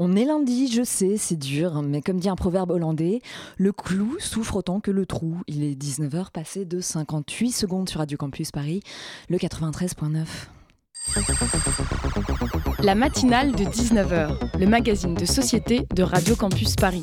On est lundi, je sais, c'est dur, mais comme dit un proverbe hollandais, le clou souffre autant que le trou. Il est 19h passé de 58 secondes sur Radio Campus Paris, le 93.9. La matinale de 19h, le magazine de société de Radio Campus Paris.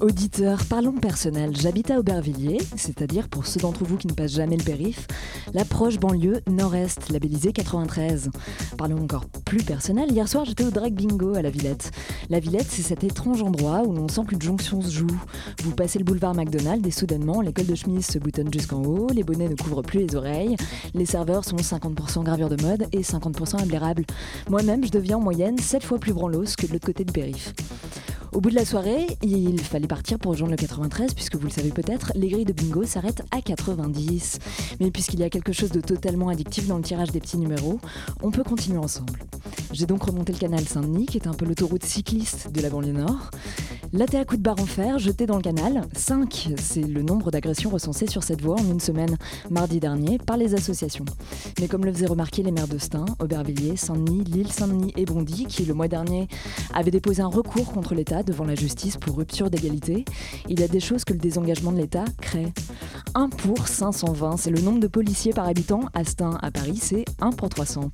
Auditeurs, parlons personnel. J'habite à Aubervilliers, c'est-à-dire pour ceux d'entre vous qui ne passent jamais le périph', la proche banlieue nord-est, labellisée 93. Parlons encore plus personnel. Hier soir, j'étais au Drag Bingo à la Villette. La Villette, c'est cet étrange endroit où l'on sent qu'une jonction se joue. Vous passez le boulevard McDonald et soudainement, l'école de chemise se boutonne jusqu'en haut, les bonnets ne couvrent plus les oreilles, les serveurs sont 50% gravure de mode et 50% ablairable. Moi-même, je deviens en moyenne 7 fois plus branlos que de l'autre côté du périph'. Au bout de la soirée, il fallait partir pour rejoindre le 93, puisque vous le savez peut-être, les grilles de bingo s'arrêtent à 90. Mais puisqu'il y a quelque chose de totalement addictif dans le tirage des petits numéros, on peut continuer ensemble. J'ai donc remonté le canal Saint-Denis, qui est un peu l'autoroute cycliste de la banlieue nord. Laté à coups de barre en fer, jeté dans le canal, 5, c'est le nombre d'agressions recensées sur cette voie en une semaine, mardi dernier, par les associations. Mais comme le faisaient remarquer les maires de Stein, Aubervilliers, Saint-Denis, Lille, Saint-Denis et Bondy, qui le mois dernier avaient déposé un recours contre l'État devant la justice pour rupture d'égalité, il y a des choses que le désengagement de l'État crée. 1 pour 520, c'est le nombre de policiers par habitant. À Stein, à Paris, c'est 1 pour 300.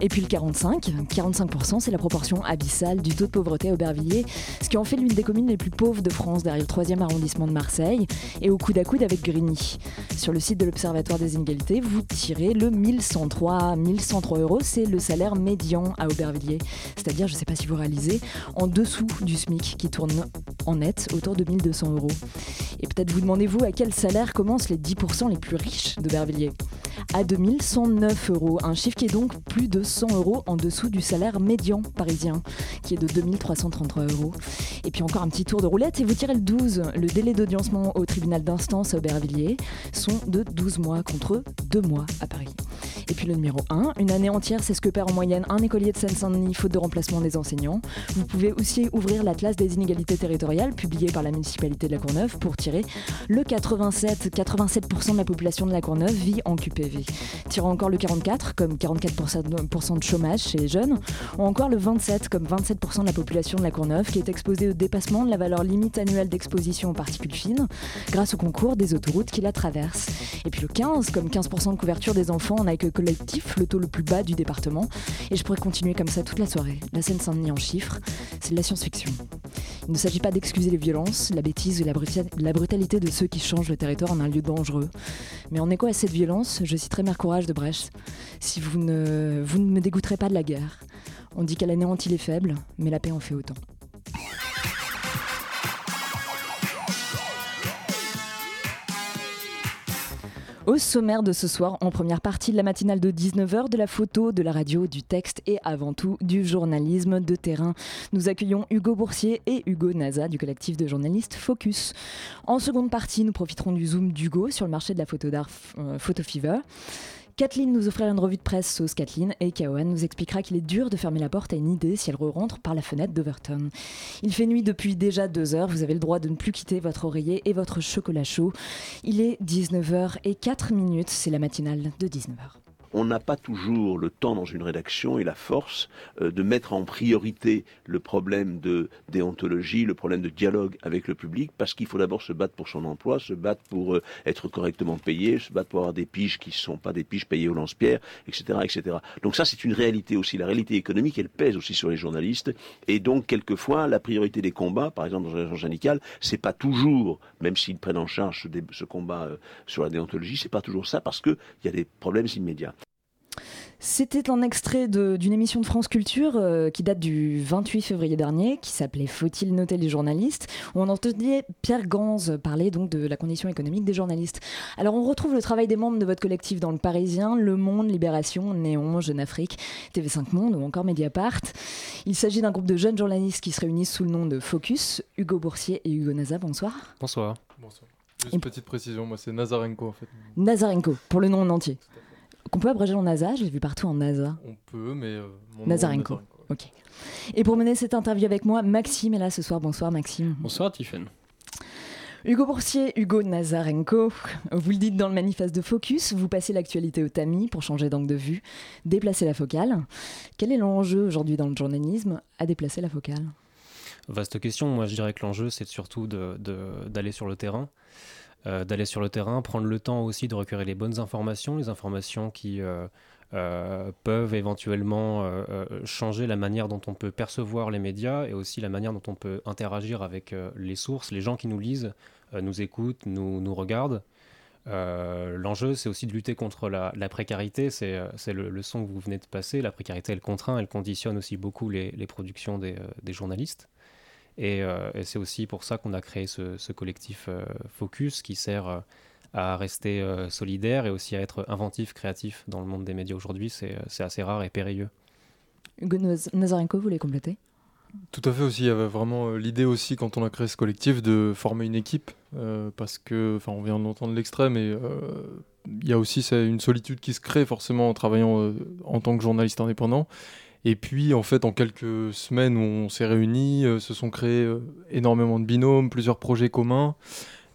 Et puis le 45, 45%, c'est la proportion abyssale du taux de pauvreté à Aubervilliers, ce qui en fait l'une des communes les plus pauvres de France derrière le 3e arrondissement de Marseille et au coude à coude avec Grigny. Sur le site de l'Observatoire des inégalités, vous tirez le 1103. 1103 euros, c'est le salaire médian à Aubervilliers. C'est-à-dire, je ne sais pas si vous réalisez, en dessous du SMIC qui tourne en net autour de 1200 euros. Et peut-être vous demandez-vous à quel salaire commencent les 10% les plus riches d'Aubervilliers? À 2109 euros, un chiffre qui est donc plus de 100 euros en dessous du salaire médian parisien, qui est de 2333 euros. Et puis encore un petit tour de roulette et vous tirez le 12. Le délai d'audiencement au tribunal d'instance à Aubervilliers sont de 12 mois contre 2 mois à Paris. Et puis le numéro 1, une année entière, c'est ce que perd en moyenne un écolier de Seine-Saint-Denis faute de remplacement des enseignants. Vous pouvez aussi ouvrir l'Atlas des inégalités territoriales publié par la municipalité de la Courneuve pour tirer le 87. 87% de la population de la Courneuve vit en QPV. Tirant encore le 44 comme 44% de chômage chez les jeunes, ou encore le 27 comme 27% de la population de la Courneuve qui est exposée au dépassement de la valeur limite annuelle d'exposition aux particules fines grâce au concours des autoroutes qui la traversent. Et puis le 15 comme 15% de couverture des enfants en accueil collectif, le taux le plus bas du département. Et je pourrais continuer comme ça toute la soirée. La Seine-Saint-Denis en chiffres, c'est de la science-fiction. Il ne s'agit pas d'excuser les violences, la bêtise ou la, brutalité de ceux qui changent le territoire en un lieu dangereux. Mais en écho à cette violence, je citerai Mère Courage de Brecht. Si vous ne, vous ne me dégoûterez pas de la guerre. On dit qu'elle anéantit les faibles, mais la paix en fait autant. Au sommaire de ce soir, en première partie de la matinale de 19h, de la photo, de la radio, du texte et avant tout du journalisme de terrain. Nous accueillons Hugo Boursier et Hugo Naza du collectif de journalistes Focus. En seconde partie, nous profiterons du zoom d'Hugo sur le marché de la photo d'art euh, Photo Fever. Kathleen nous offrira une revue de presse sauce Kathleen et Kawan nous expliquera qu'il est dur de fermer la porte à une idée si elle re-rentre par la fenêtre d'Overton. Il fait nuit depuis déjà deux heures, vous avez le droit de ne plus quitter votre oreiller et votre chocolat chaud. Il est 19h et 4 minutes, c'est la matinale de 19h on n'a pas toujours le temps dans une rédaction et la force euh, de mettre en priorité le problème de déontologie, le problème de dialogue avec le public, parce qu'il faut d'abord se battre pour son emploi, se battre pour euh, être correctement payé, se battre pour avoir des piges qui ne sont pas des piges payées au lance-pierre, etc., etc. Donc ça, c'est une réalité aussi. La réalité économique, elle pèse aussi sur les journalistes. Et donc, quelquefois, la priorité des combats, par exemple dans une région syndicale, c'est pas toujours, même s'ils prennent en charge ce, combat euh, sur la déontologie, c'est pas toujours ça, parce qu'il y a des problèmes immédiats. C'était un extrait d'une émission de France Culture euh, qui date du 28 février dernier, qui s'appelait Faut-il noter les journalistes? Où on entendait Pierre Gans parler donc de la condition économique des journalistes. Alors on retrouve le travail des membres de votre collectif dans Le Parisien, Le Monde, Libération, Néon, Jeune Afrique, TV5 Monde ou encore Mediapart. Il s'agit d'un groupe de jeunes journalistes qui se réunissent sous le nom de Focus. Hugo Boursier et Hugo Naza, bonsoir. Bonsoir. Bonsoir. Juste petite précision, moi c'est Nazarenko en fait. Nazarenko, pour le nom en entier. Qu'on peut abréger en NASA, j'ai vu partout en NASA. On peut, mais. Euh, Nazarenko. Ok. Et pour mener cette interview avec moi, Maxime est là ce soir. Bonsoir Maxime. Bonsoir Tiffen. Hugo Boursier, Hugo Nazarenko, vous le dites dans le manifeste de Focus, vous passez l'actualité au tamis pour changer d'angle de vue, déplacer la focale. Quel est l'enjeu aujourd'hui dans le journalisme à déplacer la focale? Vaste question. Moi, je dirais que l'enjeu, c'est surtout d'aller sur le terrain. Euh, d'aller sur le terrain, prendre le temps aussi de recueillir les bonnes informations, les informations qui euh, euh, peuvent éventuellement changer la manière dont on peut percevoir les médias et aussi la manière dont on peut interagir avec les sources, les gens qui nous lisent, nous écoutent, nous, nous regardent. L'enjeu, c'est aussi de lutter contre la, précarité. C'est le, son que vous venez de passer. La précarité, elle contraint, elle conditionne aussi beaucoup les, productions des, journalistes. Euh, et, c'est aussi pour ça qu'on a créé ce, collectif euh, Focus qui sert euh, à rester solidaire et aussi à être inventif, créatif dans le monde des médias aujourd'hui. C'est assez rare et périlleux. Hugo Nazarenko, vous voulez compléter? Tout à fait aussi, il y avait vraiment l'idée aussi quand on a créé ce collectif de former une équipe parce que, enfin on vient d'entendre l'extrait mais il y a aussi une solitude qui se crée forcément en travaillant en tant que journaliste indépendant et puis, en fait, en quelques semaines on s'est réunis, euh, se sont créés euh, énormément de binômes, plusieurs projets communs.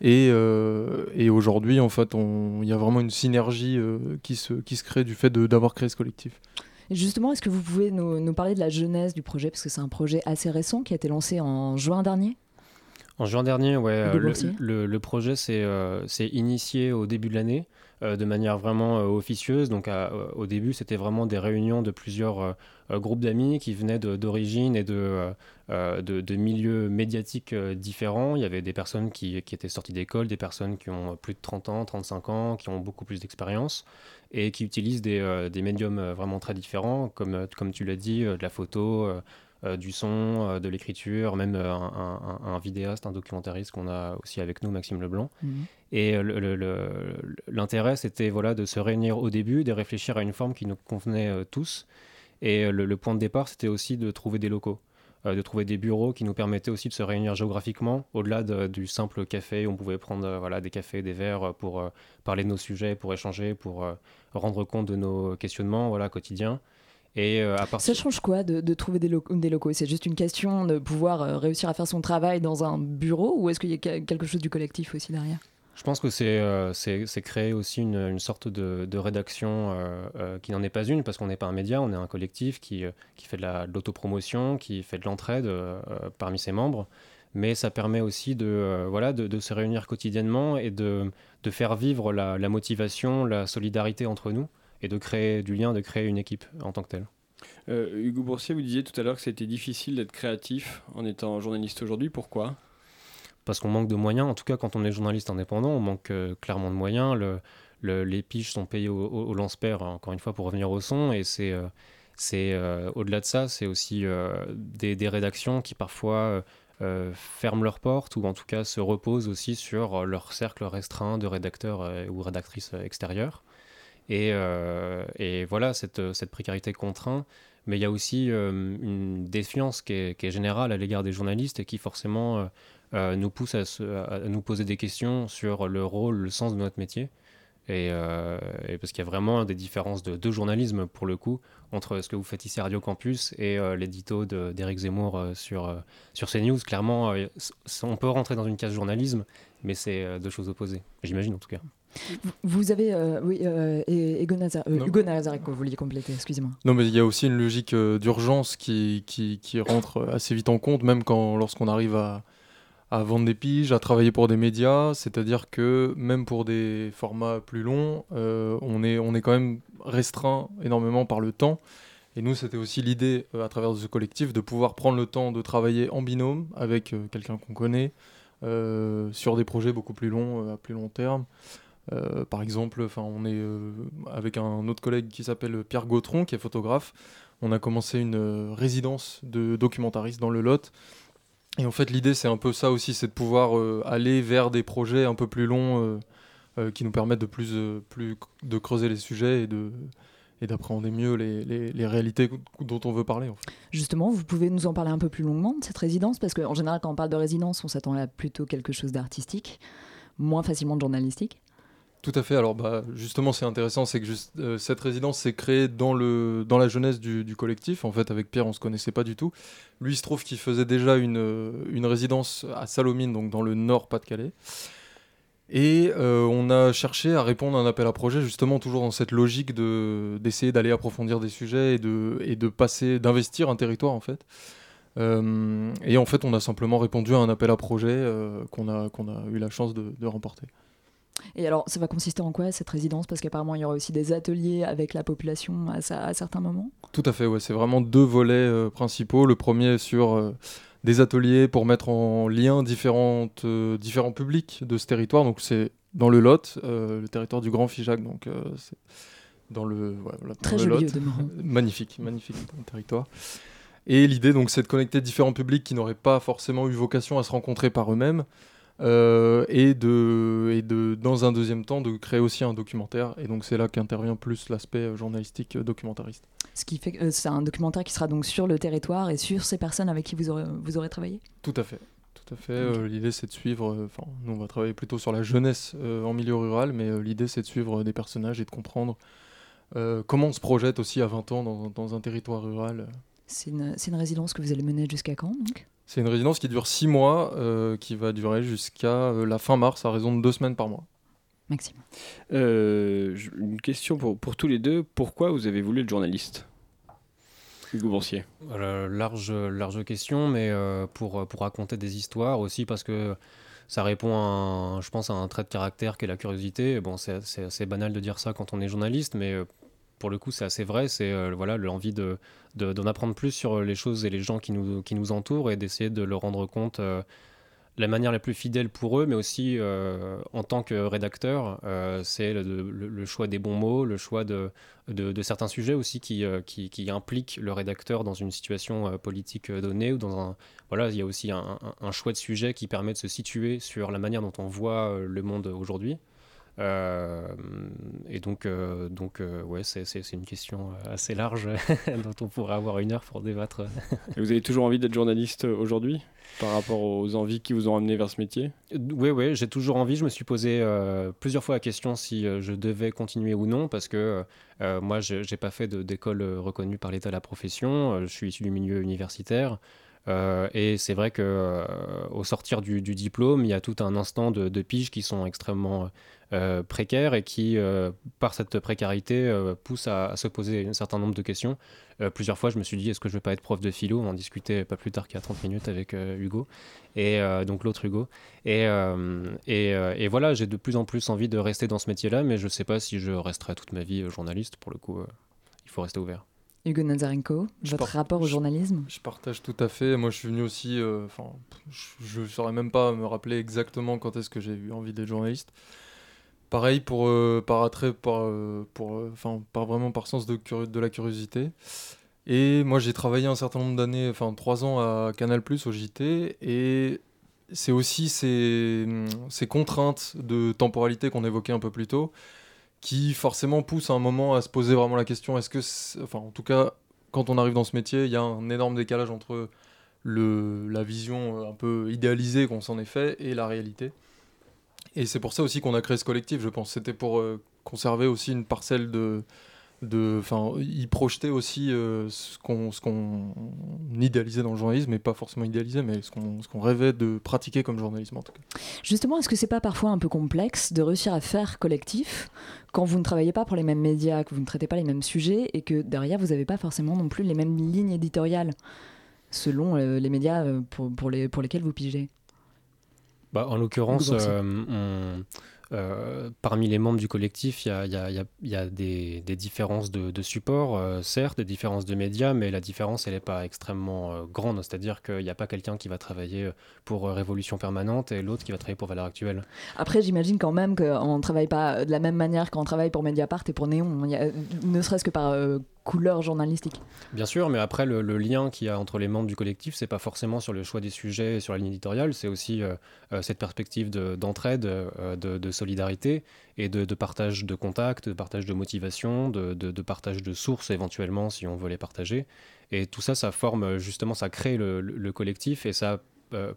Et, euh, et aujourd'hui, en fait, il y a vraiment une synergie qui, se, qui se crée du fait d'avoir créé ce collectif. justement, est-ce que vous pouvez nous, nous, parler de la jeunesse du projet? Parce que c'est un projet assez récent qui a été lancé en juin dernier. En juin dernier, ouais, le, le, projet s'est initié au début de l'année. Euh, de manière vraiment euh, officieuse. Donc euh, au début, c'était vraiment des réunions de plusieurs groupes d'amis qui venaient d'origines et de, de, milieux médiatiques différents. Il y avait des personnes qui, qui étaient sorties d'école, des personnes qui ont plus de 30 ans, 35 ans, qui ont beaucoup plus d'expérience et qui utilisent des, des, médiums vraiment très différents, comme, comme tu l'as dit, de la photo, euh, du son, euh, de l'écriture, même euh, un, vidéaste, un documentariste qu'on a aussi avec nous, Maxime Leblanc. Mhm. Et l'intérêt, c'était voilà, de se réunir au début, de réfléchir à une forme qui nous convenait tous. Et le, point de départ, c'était aussi de trouver des locaux. de trouver des bureaux qui nous permettaient aussi de se réunir géographiquement, au-delà du simple café. On pouvait prendre voilà, des cafés, des verres pour parler de nos sujets, pour échanger, pour rendre compte de nos questionnements voilà, quotidiens. Et euh, Ça change quoi de, trouver des, locaux, des locaux? C'est juste une question de pouvoir euh, réussir à faire son travail dans un bureau ou est-ce qu'il y a quelque chose du collectif aussi derrière? Je pense que c'est euh, créer aussi une, sorte de, rédaction qui n'en est pas une, parce qu'on n'est pas un média, on est un collectif qui, qui fait de l'autopromotion, qui fait de l'entraide parmi ses membres. Mais ça permet aussi de, voilà, de, se réunir quotidiennement et de, de faire vivre la, la, motivation, la solidarité entre nous et de créer du lien, de créer une équipe en tant que telle. Euh, Hugo Boursier, vous disiez tout à l'heure que c'était difficile d'être créatif en étant journaliste aujourd'hui. Pourquoi? Parce qu'on manque de moyens. En tout cas, quand on est journaliste indépendant, on manque euh, clairement de moyens. Le, les piges sont payées au, au, lance-père, encore une fois, pour revenir au son. Et c'est, euh, c'est au-delà de ça, c'est aussi des, des, rédactions qui parfois ferment leurs portes ou en tout cas se reposent aussi sur leur cercle restreint de rédacteurs ou rédactrices extérieurs. Euh, et, voilà, cette, précarité contraint. Mais il y a aussi euh, une défiance qui est, générale à l'égard des journalistes et qui forcément euh, nous pousse à, nous poser des questions sur le rôle, le sens de notre métier. Et, parce qu'il y a vraiment des différences de, journalisme pour le coup entre ce que vous faites ici à Radio Campus et l'édito d'Éric Zemmour sur, sur CNews. Clairement, on peut rentrer dans une case journalisme, mais c'est deux choses opposées, j'imagine en tout cas. Vous avez, euh, oui, euh, Hugo, Nazar, euh, Hugo vous vouliez compléter, excusez-moi. Non, mais il y a aussi une logique d'urgence qui, qui, qui, rentre assez vite en compte, même quand lorsqu'on arrive à, à, vendre des piges, à travailler pour des médias, c'est-à-dire que même pour des formats plus longs, on, est, on est quand même restreint énormément par le temps. Et nous, c'était aussi l'idée, à travers ce collectif, de pouvoir prendre le temps de travailler en binôme avec quelqu'un qu'on connaît, sur des projets beaucoup plus longs, à plus long terme. Euh, par exemple, on est euh, avec un autre collègue qui s'appelle Pierre Gautron, qui est photographe. On a commencé une euh, résidence de documentariste dans le Lot. Et en fait, l'idée, c'est un peu ça aussi, c'est de pouvoir aller vers des projets un peu plus longs qui nous permettent de plus, plus de creuser les sujets et de et d'appréhender mieux les, les, réalités dont on veut parler. Justement, vous pouvez nous en parler un peu plus longuement de cette résidence? Parce qu'en général, quand on parle de résidence, on s'attend à plutôt quelque chose d'artistique. moins facilement de journalistique tout à fait. Alors, bah, justement, c'est intéressant, c'est que euh, cette résidence s'est créée dans, la jeunesse du, collectif. En fait, avec Pierre, on se connaissait pas du tout. Lui, il se trouve qu'il faisait déjà une, euh, résidence à Salomine, donc dans le nord Pas-de-Calais. Et euh, on a cherché à répondre à un appel à projet, justement, toujours dans cette logique d'essayer d'aller approfondir des sujets et de, de passer, d'investir un territoire, en fait. et en fait, on a simplement répondu à un appel à projet qu'on a, eu la chance de, de remporter. Et alors, ça va consister en quoi cette résidence? Parce qu'apparemment, il y aura aussi des ateliers avec la population à, certains moments? Tout à fait, ouais. C'est vraiment deux volets euh, principaux. Le premier sur euh, des ateliers pour mettre en lien différentes, euh, différents publics de ce territoire. Donc, c'est dans le Lot, le territoire du Grand Figeac. Donc, c'est dans le, Très joli Lot. magnifique, magnifique territoire. Et l'idée, donc, c'est de connecter différents publics qui n'auraient pas forcément eu vocation à se rencontrer par eux-mêmes euh, et, de, et de, dans un deuxième temps, de créer aussi un documentaire. Et donc c'est là qu'intervient plus l'aspect euh, journalistique euh, documentariste. Ce qui fait que c'est un documentaire qui sera donc sur le territoire et sur ces personnes avec qui vous aurez, vous aurez travaillé? Tout à fait. Tout à fait. l'idée c'est de suivre. Enfin, nous on va travailler plutôt sur la jeunesse en milieu rural, mais l'idée c'est de suivre des personnages et de comprendre comment on se projette aussi à 20 ans dans, dans un territoire rural. C'est une, une, résidence que vous allez mener jusqu'à quand donc? C'est une résidence qui dure six mois, euh, qui va durer jusqu'à euh, la fin mars, à raison de deux semaines par mois. Maxime. Euh, une question pour, pour, tous les deux. Pourquoi vous avez voulu être journaliste Hugo Boursier? large, large question, mais pour, pour raconter des histoires aussi parce que ça répond, à je pense, à un trait de caractère qui est la curiosité. Bon, c'est assez banal de dire ça quand on est journaliste, mais pour le coup, c'est assez vrai. C'est euh, voilà l'envie de, d'en apprendre plus sur les choses et les gens qui nous, qui nous entourent et d'essayer de leur rendre compte euh, la manière la plus fidèle pour eux, mais aussi euh, en tant que rédacteur, c'est le, choix des bons mots, le choix de, de, certains sujets aussi qui, qui, qui, impliquent le rédacteur dans une situation politique donnée ou dans un voilà, il y a aussi un, un, choix de sujet qui permet de se situer sur la manière dont on voit le monde aujourd'hui. Euh, et donc, euh, donc euh, ouais, c'est une question assez large dont on pourrait avoir une heure pour débattre. vous avez toujours envie d'être journaliste aujourd'hui par rapport aux envies qui vous ont amené vers ce métier? Oui, oui, j'ai toujours envie. Je me suis posé plusieurs fois la question si je devais continuer ou non, parce que moi, je n'ai pas fait d'école reconnue par l'État de la profession. je suis issu du milieu universitaire. et c'est vrai que au sortir du, diplôme, il y a tout un instant de, de piges qui sont extrêmement euh, précaire et qui, euh, par cette précarité, euh, pousse à, se poser un certain nombre de questions. plusieurs fois, je me suis dit, est-ce que je veux pas être prof de philo? On en discutait pas plus tard qu'il y a 30 minutes avec Hugo, et donc l'autre Hugo. Et, et, et, voilà, j'ai de plus en plus envie de rester dans ce métier-là, mais je sais pas si je resterai toute ma vie journaliste. Pour le coup, il faut rester ouvert. Hugo Nazarenko, votre rapport au journalisme? je, partage tout à fait. Moi, je suis venu aussi. Enfin, je ne saurais même pas me rappeler exactement quand est-ce que j'ai eu envie d'être journaliste. Pareil pour euh, par attrait, euh, pour, euh, enfin, par vraiment par sens de, de la curiosité. Et moi, j'ai travaillé un certain nombre d'années, enfin trois ans à Canal au JT, et c'est aussi ces, ces, contraintes de temporalité qu'on évoquait un peu plus tôt, qui forcément poussent à un moment à se poser vraiment la question est-ce que, enfin, en tout cas, quand on arrive dans ce métier, il y a un énorme décalage entre le, la vision un peu idéalisée qu'on s'en est fait et la réalité. Et c'est pour ça aussi qu'on a créé ce collectif, je pense. C'était pour euh, conserver aussi une parcelle de. Enfin, y projeter aussi euh, ce qu'on idéalisait dans le journalisme, mais pas forcément idéalisé, mais ce qu'on rêvait de pratiquer comme journalisme en tout cas. Justement, est-ce que c'est pas parfois un peu complexe de réussir à faire collectif quand vous ne travaillez pas pour les mêmes médias, que vous ne traitez pas les mêmes sujets et que derrière vous n'avez pas forcément non plus les mêmes lignes éditoriales selon euh, les médias pour, pour, les, pour lesquels vous pigez? Bah, en l'occurrence, euh, euh, parmi les membres du collectif, il y a, y a, y a des, des, différences de, de support, euh, certes, des différences de médias, mais la différence, elle n'est pas extrêmement grande. C'est-à-dire qu'il n'y a pas quelqu'un qui va travailler pour Révolution Permanente et l'autre qui va travailler pour Valeurs Actuelles. Après, j'imagine quand même qu'on ne travaille pas de la même manière qu'on travaille pour Mediapart et pour Néon, ne serait-ce que par couleur journalistique. Bien sûr, mais après, le, lien qu'il y a entre les membres du collectif, c'est pas forcément sur le choix des sujets et sur la ligne éditoriale, c'est aussi euh, euh, cette perspective d'entraide, euh, de, solidarité et de, partage de contacts, de partage de motivation, de, partage de sources éventuellement si on veut les partager. Et tout ça, ça forme justement, ça crée le, collectif et ça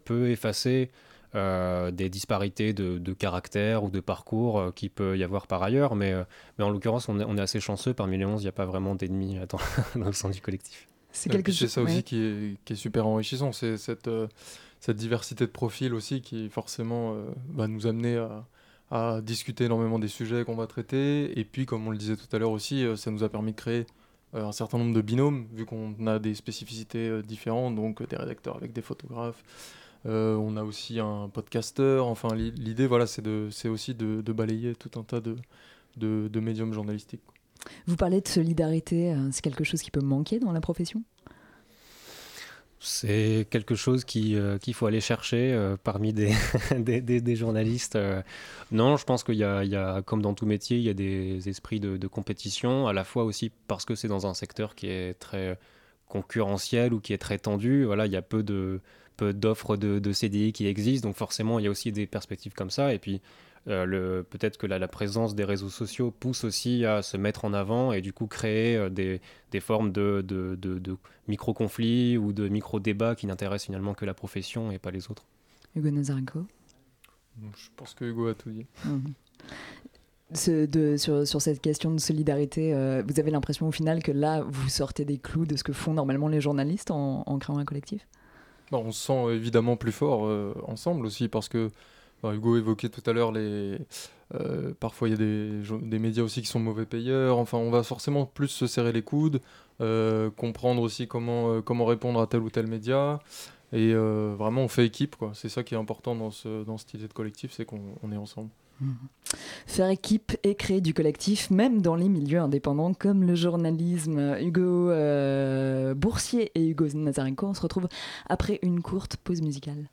peut effacer des disparités de, caractère ou de parcours qui peut y avoir par ailleurs. Mais, mais en l'occurrence, on est, on est, assez chanceux. Parmi les 11, il n'y a pas vraiment d'ennemis dans, dans, le sein du collectif. C'est quelque chose. ça aussi qui, est, qui, est, super enrichissant. C'est cette, cette diversité de profils aussi qui forcément va nous amener à à discuter énormément des sujets qu'on va traiter. Et puis, comme on le disait tout à l'heure aussi, euh, ça nous a permis de créer euh, un certain nombre de binômes, vu qu'on a des spécificités euh, différentes, donc des rédacteurs avec des photographes. On a aussi un podcasteur. Enfin, l'idée, voilà, c'est aussi de, balayer tout un tas de, de, de médiums journalistiques. Vous parlez de solidarité, c'est quelque chose qui peut manquer dans la profession? C'est quelque chose euh, qu'il faut aller chercher euh, parmi des, des, journalistes. Euh. Non, je pense qu'il y, y, a, comme dans tout métier, il y a des esprits de, compétition, à la fois aussi parce que c'est dans un secteur qui est très concurrentiel ou qui est très tendu. Voilà, il y a peu de peu d'offres de, de, CDI qui existent, donc forcément, il y a aussi des perspectives comme ça. Et puis, euh, peut-être que la, présence des réseaux sociaux pousse aussi à se mettre en avant et du coup créer euh, des, formes de, micro-conflits ou de micro-débats qui n'intéressent finalement que la profession et pas les autres. Hugo Nazarenko Je pense que Hugo a tout dit. Mhm. sur, cette question de solidarité, euh, vous avez l'impression au final que là, vous sortez des clous de ce que font normalement les journalistes en, créant un collectif? On se sent évidemment plus fort ensemble aussi parce que Hugo évoquait tout à l'heure les. Euh, parfois, il y a des, des, médias aussi qui sont mauvais payeurs. Enfin, on va forcément plus se serrer les coudes, euh, comprendre aussi comment, euh, comment répondre à tel ou tel média. Et vraiment, on fait équipe. quoi. C'est ça qui est important dans, ce, dans cette idée de collectif, c'est qu'on est ensemble. Faire équipe et créer du collectif, même dans les milieux indépendants comme le journalisme. Hugo Boursier et Hugo Nazarenko, on se retrouve après une courte pause musicale.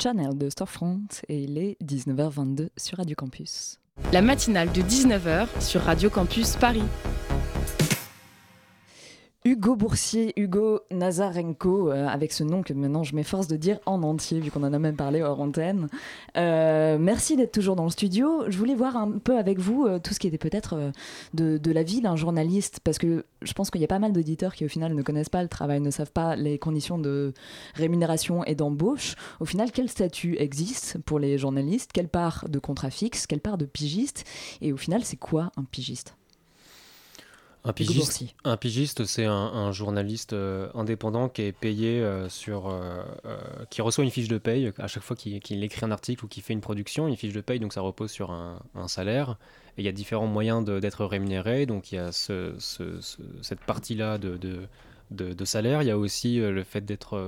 Channel de Storefront et il est 19h22 sur Radio Campus. La matinale de 19h sur Radio Campus Paris. Hugo Boursier, Hugo Nazarenko, euh, avec ce nom que maintenant je m'efforce de dire en entier, vu qu'on en a même parlé hors antenne. Euh, merci d'être toujours dans le studio. Je voulais voir un peu avec vous euh, tout ce qui était peut-être de, de la vie d'un journaliste, parce que je pense qu'il y a pas mal d'auditeurs qui au final ne connaissent pas le travail, ne savent pas les conditions de rémunération et d'embauche. Au final, quel statut existe pour les journalistes? Quelle part de contrat fixe? Quelle part de pigiste? Et au final, c'est quoi un pigiste? Un pigiste, un pigiste, c'est un, un journaliste euh, indépendant qui est payé euh, sur, euh, qui reçoit une fiche de paye à chaque fois qu'il écrit un article ou qu'il fait une production. Une fiche de paye, donc ça repose sur un, un salaire. Et il y a différents moyens de- d'être rémunéré. Donc il y a ce- ce- ce- cette partie-là de, de, de- de salaire. Il y a aussi le fait d'être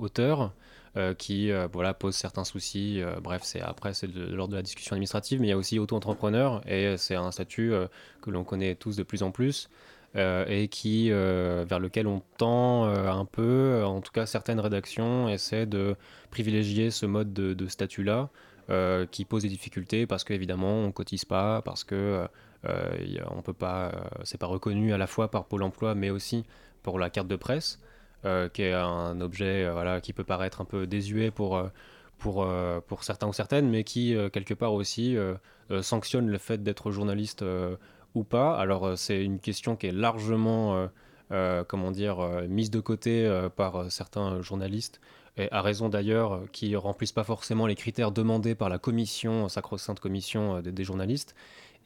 auteur. Euh, qui euh, voilà, pose certains soucis. Euh, bref, c'est après c'est de, de l'ordre de la discussion administrative, mais il y a aussi auto-entrepreneur et c'est un statut que l'on connaît tous de plus en plus et qui vers lequel on tend un peu. En tout cas, certaines rédactions essaient de privilégier ce mode de, de statut-là euh, qui pose des difficultés parce qu'évidemment on cotise pas, parce que on peut pas, c'est pas reconnu à la fois par Pôle Emploi, mais aussi pour la carte de presse, qui est un objet euh, voilà, qui peut paraître un peu désuet pour, euh, pour, euh, pour certains ou certaines, mais qui, euh, quelque part aussi, euh, euh, sanctionne le fait d'être journaliste euh, ou pas. Alors, euh, c'est une question qui est largement, euh, euh, comment dire, euh, mise de côté euh, par euh, certains journalistes, et à raison d'ailleurs, euh, qui remplissent pas forcément les critères demandés par la commission, sacro-sainte commission euh, des journalistes,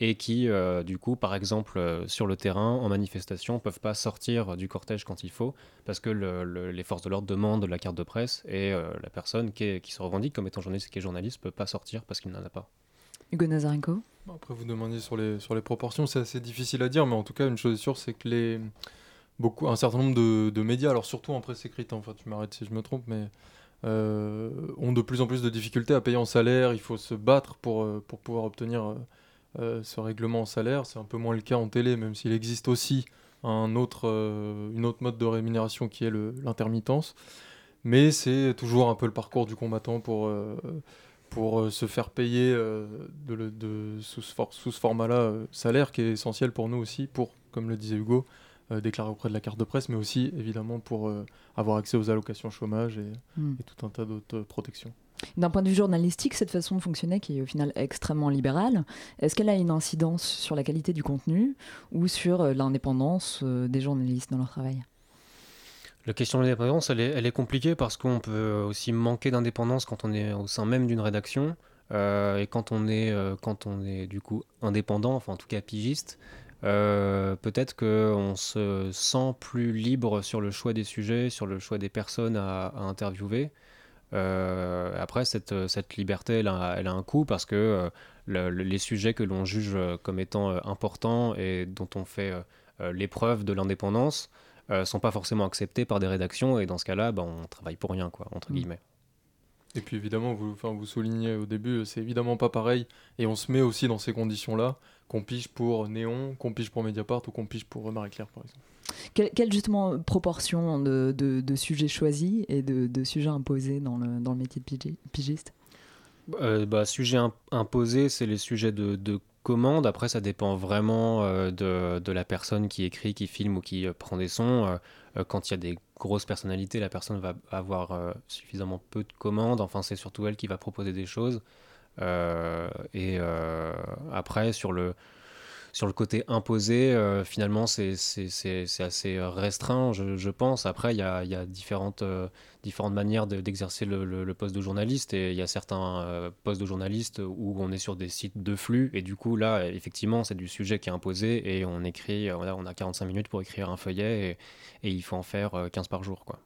et qui, euh, du coup, par exemple, euh, sur le terrain, en manifestation, peuvent pas sortir du cortège quand il faut, parce que le- le- les forces de l'ordre demandent la carte de presse, et euh, la personne qui, est- qui se revendique comme étant journaliste, qui est journaliste, peut pas sortir parce qu'il n'en a pas. Hugo Nazarenko Après, vous demandiez sur les, sur les proportions, c'est assez difficile à dire, mais en tout cas, une chose est sûre, c'est que les, beaucoup, un certain nombre de, de médias, alors surtout en presse écrite, hein, enfin, tu m'arrêtes si je me trompe, mais euh, ont de plus en plus de difficultés à payer en salaire. Il faut se battre pour, euh, pour pouvoir obtenir ce règlement en salaire. C'est un peu moins le cas en télé, même s'il existe aussi un autre, euh, une autre mode de rémunération qui est l'intermittence. Mais c'est toujours un peu le parcours du combattant pour, euh, pour euh, se faire payer euh, de, sous ce, for- ce format-là, euh, salaire qui est essentiel pour nous aussi, pour, comme le disait Hugo, euh, déclarer auprès de la carte de presse, mais aussi évidemment pour euh, avoir accès aux allocations chômage et, Mm. et tout un tas d'autres euh, protections. D'un point de vue journalistique, cette façon de fonctionner, qui est au final extrêmement libérale, est-ce qu'elle a une incidence sur la qualité du contenu ou sur euh, l'indépendance euh, des journalistes dans leur travail? La question de l'indépendance, elle est, compliquée parce qu'on peut aussi manquer d'indépendance quand on est au sein même d'une rédaction euh, et quand on est, quand on est du coup indépendant, enfin en tout cas pigiste. Peut-être qu'on se sent plus libre sur le choix des sujets, sur le choix des personnes à interviewer. Euh, après, cette, cette liberté, elle a, elle a un coût parce que euh, le- le- les sujets que l'on juge euh, comme étant euh, importants et dont on fait euh, euh, l'épreuve de l'indépendance euh, sont pas forcément acceptés par des rédactions et dans ce cas-là, bah, on travaille pour rien, quoi, entre Mm. guillemets. Et puis évidemment, vous, enfin, vous soulignez au début, c'est évidemment pas pareil. Et on se met aussi dans ces conditions-là, qu'on pige pour Néon, qu'on pige pour Mediapart ou qu'on pige pour euh, Marie-Claire, par exemple. Quelle, justement proportion de, de- sujets choisis et de, de sujets imposés dans le, dans le métier de pigi- pigiste? Euh, bah, sujet im- imposé, c'est les sujets de, de commande. Après, ça dépend vraiment euh, de, de la personne qui écrit, qui filme ou qui euh, prend des sons. Quand il y a des grosses personnalités, la personne va avoir suffisamment peu de commandes. Enfin, c'est surtout elle qui va proposer des choses. Et après, sur le, sur le côté imposé, euh, finalement, c'est assez restreint, je, je pense. Après, il y a, y a différentes, euh, différentes manières de- d'exercer le, le- poste de journaliste. Et il y a certains euh, postes de journaliste où on est sur des sites de flux. Et du coup, là, effectivement, c'est du sujet qui est imposé. Et on écrit, on a, on a 45 minutes pour écrire un feuillet. Et, et il faut en faire euh, 15 par jour. Quoi.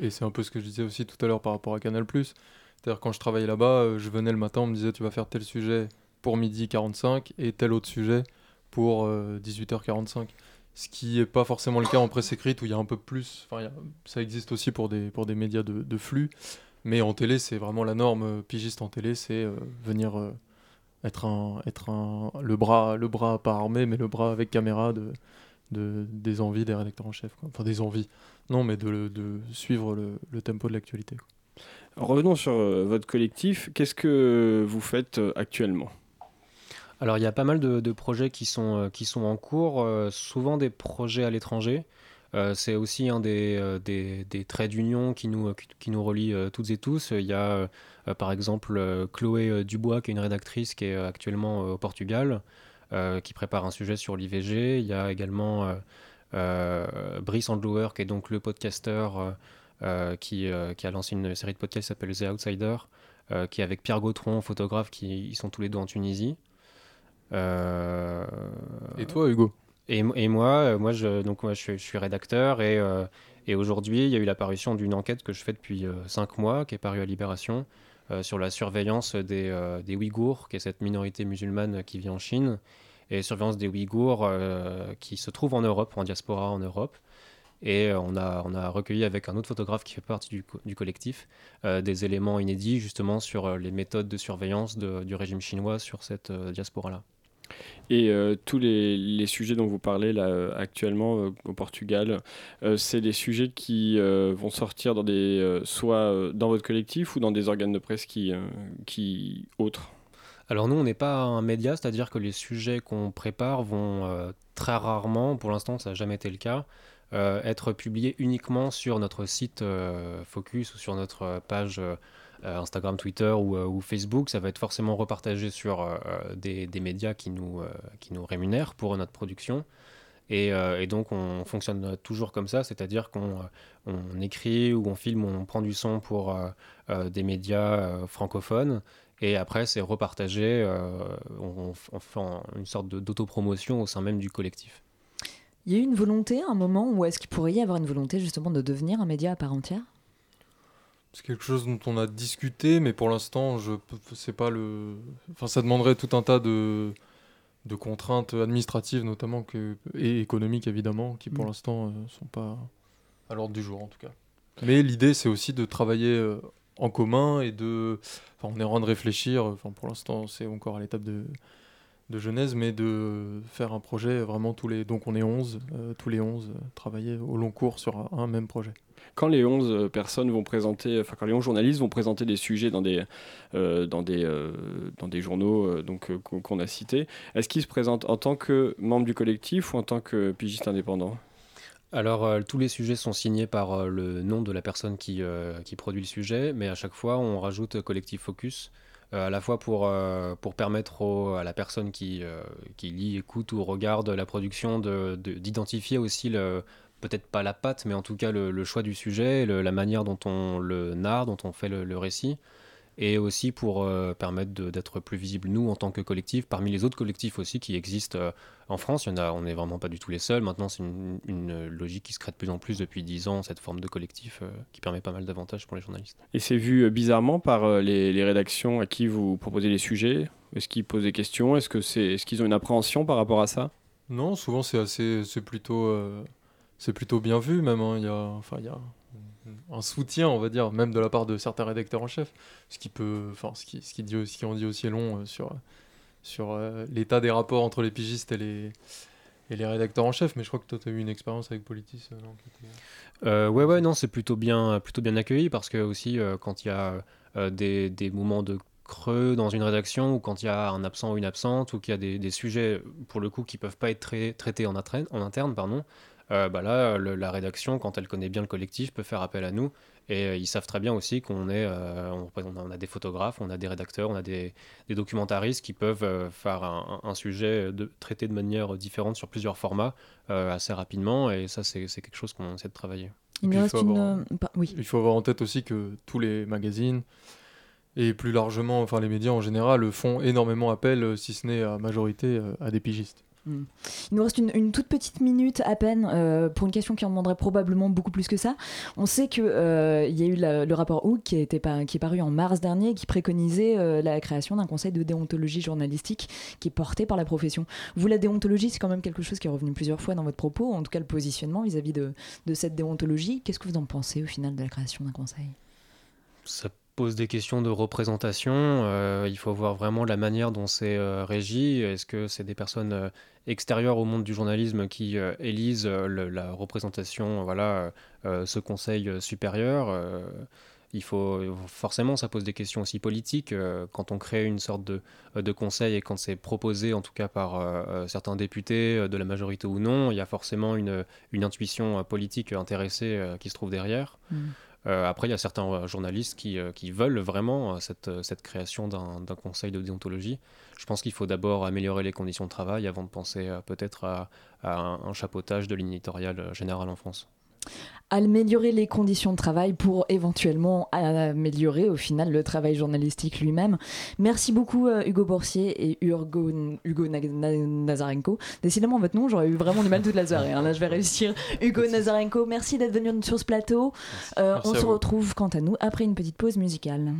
Et c'est un peu ce que je disais aussi tout à l'heure par rapport à Canal+. C'est-à-dire quand je travaillais là-bas, euh, je venais le matin, on me disait tu vas faire tel sujet pour midi 45 et tel autre sujet pour euh, 18h45. Ce qui n'est pas forcément le cas en presse écrite où il y a un peu plus. Enfin, ça existe aussi pour des, pour des médias de, flux. Mais en télé, c'est vraiment la norme. Pigiste en télé, c'est euh, venir euh, être, un, être un, le, bras, le bras pas armé, mais le bras avec caméra de, de, des envies des rédacteurs en chef. Enfin, des envies. Non, mais de, de suivre le, le tempo de l'actualité. Revenons sur euh, votre collectif. Qu'est-ce que vous faites actuellement? Alors, il y a pas mal de, projets qui sont, euh, qui sont en cours, euh, souvent des projets à l'étranger. Euh, c'est aussi un des, des, traits d'union qui nous, qui, nous relie toutes et tous. Il y a par exemple Chloé Dubois, qui est une rédactrice qui est actuellement au Portugal, qui prépare un sujet sur l'IVG. Il y a également Brice Andlouer, qui est donc le podcasteur qui, qui a lancé une série de podcasts qui s'appelle The Outsider, qui est avec Pierre Gautron, photographe, qui ils sont tous les deux en Tunisie. Euh, Et toi, Hugo? Et, et moi, euh, moi, je, donc, moi je, suis, je suis rédacteur et, euh, et aujourd'hui, il y a eu la parution d'une enquête que je fais depuis 5 mois, qui est parue à Libération, sur la surveillance des, des Ouïghours, qui est cette minorité musulmane qui vit en Chine, et surveillance des Ouïghours qui se trouvent en Europe, en diaspora en Europe. Et on a, on a recueilli avec un autre photographe qui fait partie du, co- du collectif euh, des éléments inédits justement sur les méthodes de surveillance de- du régime chinois sur cette euh, diaspora-là. Et euh, tous les, les sujets dont vous parlez là euh, actuellement euh, au Portugal, c'est des sujets qui vont sortir dans des, soit dans votre collectif ou dans des organes de presse qui, qui autres. Alors nous, on n'est pas un média, c'est-à-dire que les sujets qu'on prépare vont très rarement, pour l'instant ça n'a jamais été le cas, être publiés uniquement sur notre site Focus ou sur notre page Instagram, Twitter ou, euh, ou Facebook. Ça va être forcément repartagé sur euh, euh, des, médias qui nous, euh, qui nous rémunèrent pour notre production. Et, euh, donc on fonctionne toujours comme ça, c'est-à-dire qu'on euh, on écrit ou on filme, ou on prend du son pour euh, euh, des médias euh, francophones. Et après, c'est repartagé. euh, on, on une sorte d'autopromotion au sein même du collectif. Il y a eu une volonté à un moment où est-ce qu'il pourrait y avoir une volonté justement de devenir un média à part entière? C'est quelque chose dont on a discuté, mais pour l'instant, je c'est pas le. Enfin, ça demanderait tout un tas de, de contraintes administratives, notamment que, et économiques évidemment, qui pour Mm. l'instant euh, sont pas à l'ordre du jour en tout cas. Mais l'idée, c'est aussi de travailler euh, en commun et de. Enfin, on est en train de réfléchir. Enfin, pour l'instant, c'est encore à l'étape de de genèse, mais de faire un projet vraiment tous les... Donc on est 11, euh, tous les 11, euh, travailler au long cours sur un, un même projet. Quand les 11 euh, personnes vont présenter, enfin quand les 11 journalistes vont présenter des sujets dans des, euh, dans des, euh, dans des journaux euh, donc, qu'on a cités, est-ce qu'ils se présentent en tant que membre du collectif ou en tant que pigiste indépendant? Alors, euh, tous les sujets sont signés par euh, le nom de la personne qui, euh, qui produit le sujet, mais à chaque fois, on rajoute Collectif Focus, euh, à la fois pour, euh, permettre à la personne qui, euh, qui lit, écoute ou regarde la production de- de- d'identifier aussi peut-être pas la patte, mais en tout cas le, choix du sujet, la manière dont on le narre, dont on fait le récit. Et aussi pour euh, permettre d'être plus visible nous en tant que collectif, parmi les autres collectifs aussi qui existent euh, en France. Il y en a, on n'est vraiment pas du tout les seuls. Maintenant, c'est une, une logique qui se crée de plus en plus depuis 10 ans, cette forme de collectif euh, qui permet pas mal d'avantages pour les journalistes. Et c'est vu euh, bizarrement par euh, les, les rédactions à qui vous proposez les sujets Est-ce qu'ils posent des questions? Est-ce que c'est, est-ce qu'ils ont une appréhension par rapport à ça? Non, souvent c'est assez, c'est plutôt, euh, c'est plutôt bien vu même. hein. Il y a, enfin il y a un soutien, on va dire, même de la part de certains rédacteurs en chef, ce qui peut, enfin ce qui, ce qui dit, ce qui en dit aussi long euh, sur, sur euh, l'état des rapports entre les pigistes et les et les rédacteurs en chef. Mais je crois que toi tu as eu une expérience avec Politis. euh, non, Euh, ouais, ouais, non, c'est plutôt bien, plutôt bien accueilli parce que aussi quand il y a des, des moments de creux dans une rédaction ou quand il y a un absent ou une absente ou qu'il y a des, des sujets pour le coup qui peuvent pas être trai- traités en, en interne, pardon, euh, bah là le- la rédaction quand elle connaît bien le collectif peut faire appel à nous et euh, ils savent très bien aussi qu'on est, euh, on, a des photographes, on a des rédacteurs, on a des, des documentaristes qui peuvent euh, faire un, un sujet de, traité de manière différente sur plusieurs formats euh, assez rapidement et ça c'est quelque chose qu'on essaie de travailler. Il Puis faut une. avoir- pa- Oui. Il faut avoir en tête aussi que tous les magazines et plus largement, enfin les médias en général, font énormément appel, si ce n'est à majorité, à des pigistes. Mm. Il nous reste une, toute petite minute à peine euh, pour une question qui en demanderait probablement beaucoup plus que ça. On sait qu'il il y a eu le rapport Hook qui, été pas- qui est paru en mars dernier qui préconisait euh, la création d'un conseil de déontologie journalistique qui est porté par la profession. Vous, la déontologie, c'est quand même quelque chose qui est revenu plusieurs fois dans votre propos, en tout cas le positionnement vis-à-vis de, cette déontologie. Qu'est-ce que vous en pensez au final de la création d'un conseil? Pose des questions de représentation. euh, il faut voir vraiment la manière dont c'est euh, régi. Est-ce que c'est des personnes euh, extérieures au monde du journalisme qui élisent la représentation, voilà, ce conseil supérieur il faut forcément, ça pose des questions aussi politiques quand on crée une sorte de, de conseil et quand c'est proposé, en tout cas par certains députés de la majorité ou non, il y a forcément une, une intuition politique intéressée qui se trouve derrière. Mm. Euh, après, il y a certains euh, journalistes qui, euh, qui veulent vraiment cette, création d'un conseil de déontologie. Je pense qu'il faut d'abord améliorer les conditions de travail avant de penser peut-être à, un, chapeautage de euh, général en France. Améliorer les conditions de travail pour éventuellement améliorer au final le travail journalistique lui-même. Merci beaucoup euh, Hugo Boursier et Hugo, Hugo Na- Na- Nazarenko. Décidément votre nom, j'aurais eu vraiment du mal toute la soirée. hein. Là je vais réussir. Hugo Nazarenko, merci d'être venu sur ce plateau. Euh, on se retrouve quant à nous après une petite pause musicale.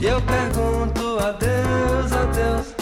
E eu pergunto a Deus, a Deus.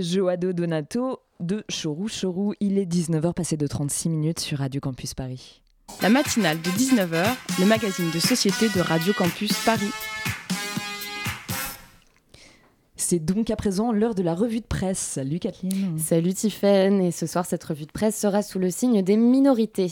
Joado Donato de Chorou Chorou. Il est 19h passé de 36 minutes sur Radio Campus Paris. La matinale de 19h, le magazine de société de Radio Campus Paris. C'est donc à présent l'heure de la revue de presse. Salut Kathleen. Salut Tiffaine. Et ce soir, cette revue de presse sera sous le signe des minorités.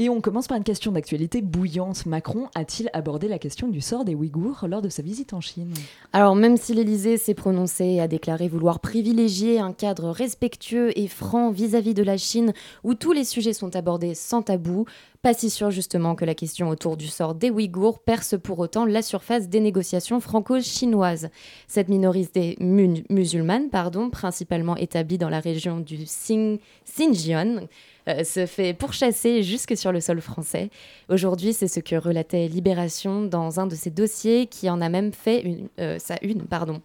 Et on commence par une question d'actualité bouillante. Macron a-t-il abordé la question du sort des Ouïghours lors de sa visite en Chine? Alors même si l'Élysée s'est prononcé et a déclaré vouloir privilégier un cadre respectueux et franc vis-à-vis de la Chine où tous les sujets sont abordés sans tabou, pas si sûr justement que la question autour du sort des Ouïghours perce pour autant la surface des négociations franco-chinoises. Cette minorité musulmane, pardon, principalement établie dans la région du Xinjiang, euh, se fait pourchasser jusque sur le sol français. Aujourd'hui, c'est ce que relatait Libération dans un de ses dossiers qui en a même fait une, euh, sa une. Pardon.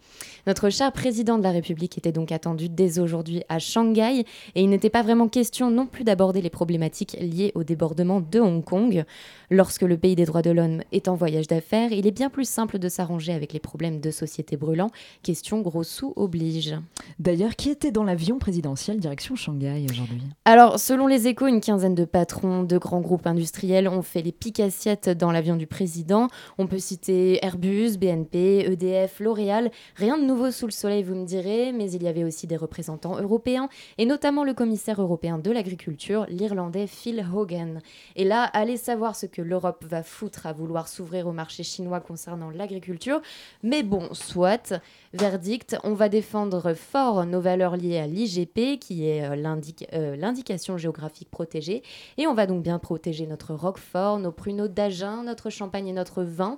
Notre cher président de la République était donc attendu dès aujourd'hui à Shanghai et il n'était pas vraiment question non plus d'aborder les problématiques liées au débordement de Hong Kong. Lorsque le pays des droits de l'homme est en voyage d'affaires, il est bien plus simple de s'arranger avec les problèmes de société brûlants. Question gros sous oblige. D'ailleurs, qui était dans l'avion présidentiel direction Shanghai aujourd'hui? Alors, selon les échos, une quinzaine de patrons de grands groupes industriels ont fait les piques-assiettes dans l'avion du président. On peut citer Airbus, BNP, EDF, L'Oréal. Rien de nouveau sous le soleil, vous me direz, mais il y avait aussi des représentants européens, et notamment le commissaire européen de l'agriculture, l'Irlandais Phil Hogan. Et là, allez savoir ce que l'Europe va foutre à vouloir s'ouvrir au marché chinois concernant l'agriculture. Mais bon, soit. Verdict, on va défendre fort nos valeurs liées à l'IGP, qui est euh, euh, l'indication géographique et on va donc bien protéger notre roquefort, nos pruneaux d'Agen, notre champagne et notre vin.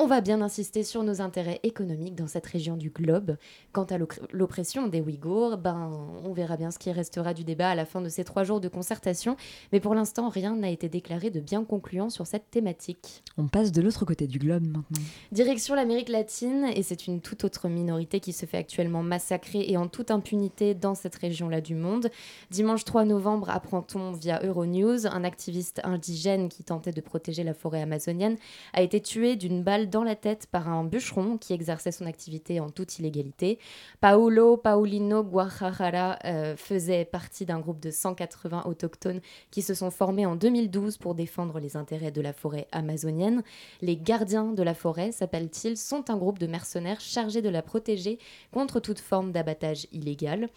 On va bien insister sur nos intérêts économiques dans cette région du globe. Quant à l'oppression des Ouïghours, ben, on verra bien ce qui restera du débat à la fin de ces trois jours de concertation. Mais pour l'instant, rien n'a été déclaré de bien concluant sur cette thématique. On passe de l'autre côté du globe maintenant. Direction l'Amérique latine, et c'est une toute autre minorité qui se fait actuellement massacrer et en toute impunité dans cette région-là du monde. Dimanche 3 novembre, apprend-on via Euronews, un activiste indigène qui tentait de protéger la forêt amazonienne a été tué d'une balle dans la tête par un bûcheron qui exerçait son activité en toute illégalité. Paulo Paulino Guajajara euh, faisait partie d'un groupe de 180 autochtones qui se sont formés en 2012 pour défendre les intérêts de la forêt amazonienne. Les gardiens de la forêt, s'appellent-ils, sont un groupe de mercenaires chargés de la protéger contre toute forme d'abattage illégal.